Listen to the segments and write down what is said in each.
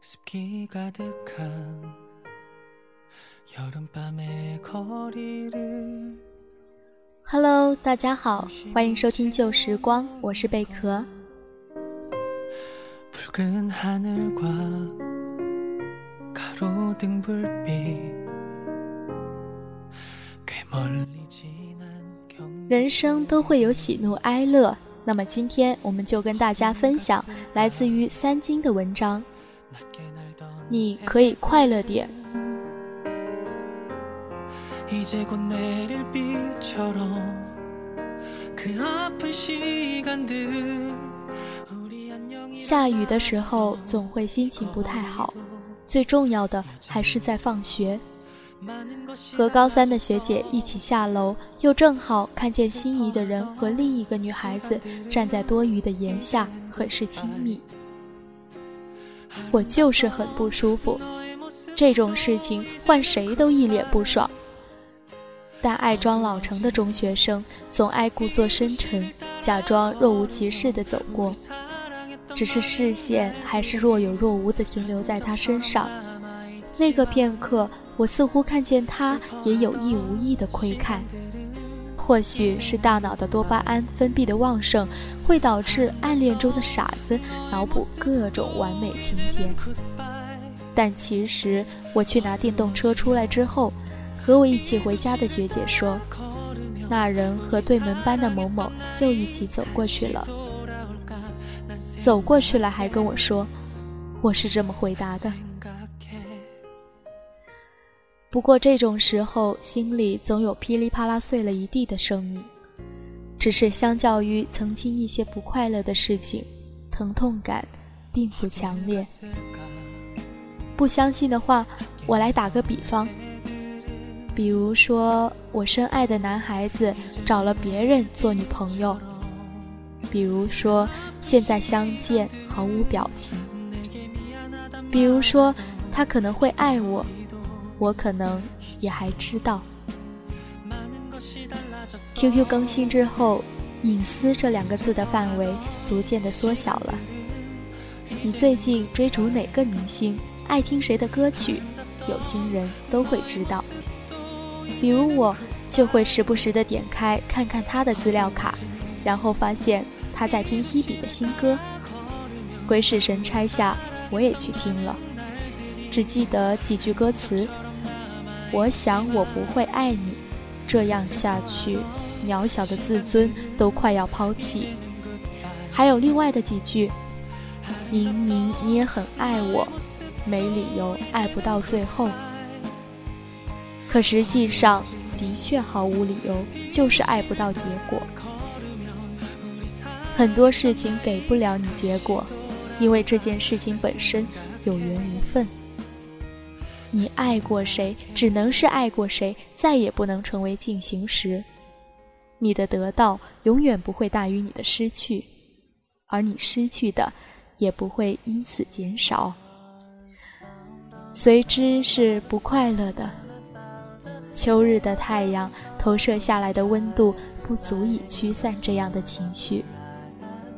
습기 가득한 여름밤의 거리를 Hello，大家好，欢迎收听旧时光，我是贝壳。 붉은 하늘과 가로등 불빛 꽤 멀리 지난 경 人生都会有喜怒哀乐，那么今天我们就跟大家分享来自于三金的文章。 你可以快乐点。下雨的时候总会心情不太好。最重要的还是在放学。和高三的学姐一起下楼又正好看见心仪的人和另一个女孩子站在多雨的檐下很是亲密。我就是很不舒服，这种事情换谁都一脸不爽。但爱装老成的中学生总爱故作深沉，假装若无其事地走过，只是视线还是若有若无地停留在他身上。那个片刻，我似乎看见他也有意无意的窥看。或许是大脑的多巴胺分泌的旺盛，会导致暗恋中的傻子脑补各种完美情节。但其实，我去拿电动车出来之后，和我一起回家的学姐说，那人和对门班的某某又一起走过去了。走过去了，还跟我说，我是这么回答的。不过这种时候心里总有噼里啪啦碎了一地的声音只是相较于曾经一些不快乐的事情疼痛感并不强烈。不相信的话我来打个比方比如说我深爱的男孩子找了别人做女朋友比如说现在相见毫无表情。比如说他可能会爱我我可能也还知道。QQ 更新之后，隐私这两个字的范围逐渐的缩小了。你最近追逐哪个明星，爱听谁的歌曲，有心人都会知道。比如我，就会时不时的点开看看他的资料卡，然后发现他在听 Hebe 的新歌。鬼使神差下，我也去听了，只记得几句歌词。我想我不会爱你，这样下去，渺小的自尊都快要抛弃。还有另外的几句，明明你也很爱我，没理由爱不到最后。可实际上，的确毫无理由，就是爱不到结果。很多事情给不了你结果，因为这件事情本身有缘无分。你爱过谁，只能是爱过谁，再也不能成为进行时。你的得到永远不会大于你的失去，而你失去的也不会因此减少。随之是不快乐的。秋日的太阳投射下来的温度不足以驱散这样的情绪。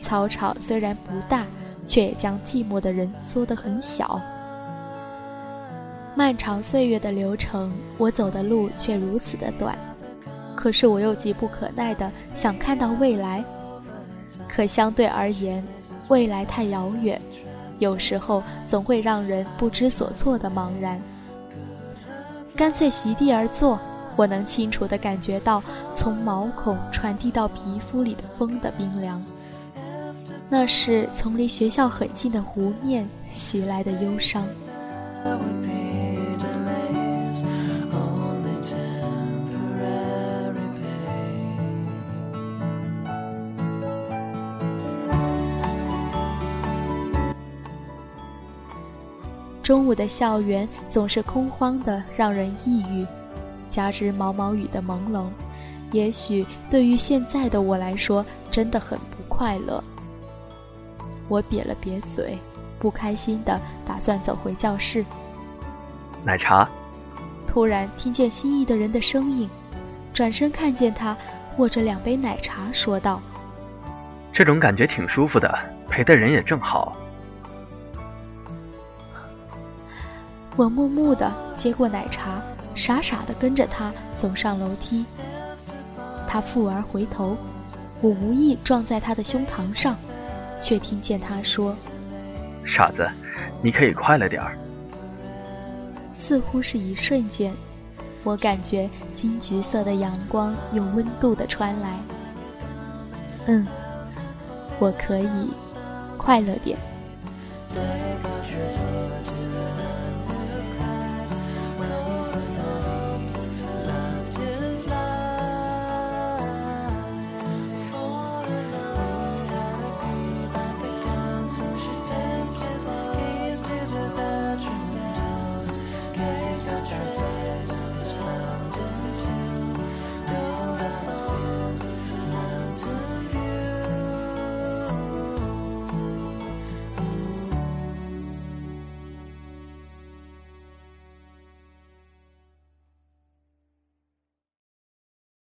操场虽然不大，却也将寂寞的人缩得很小。漫长岁月的流程，我走的路却如此的短，可是我又急不可耐的想看到未来。可相对而言，未来太遥远，有时候总会让人不知所措的茫然。干脆席地而坐，我能清楚地感觉到从毛孔传递到皮肤里的风的冰凉。那是从离学校很近的湖面袭来的忧伤。中午的校园总是空荒的，让人抑郁，加之毛毛雨的朦胧，也许对于现在的我来说，真的很不快乐。我瘪了瘪嘴，不开心的打算走回教室。奶茶。突然听见心仪的人的声音，转身看见他握着两杯奶茶，说道：“这种感觉挺舒服的，陪的人也正好。”我木木的接过奶茶，傻傻的跟着他走上楼梯。他复而回头，我无意撞在他的胸膛上，却听见他说：“傻子，你可以快了点儿。”似乎是一瞬间，我感觉金橘色的阳光有温度的传来。嗯，我可以快乐点。us alone.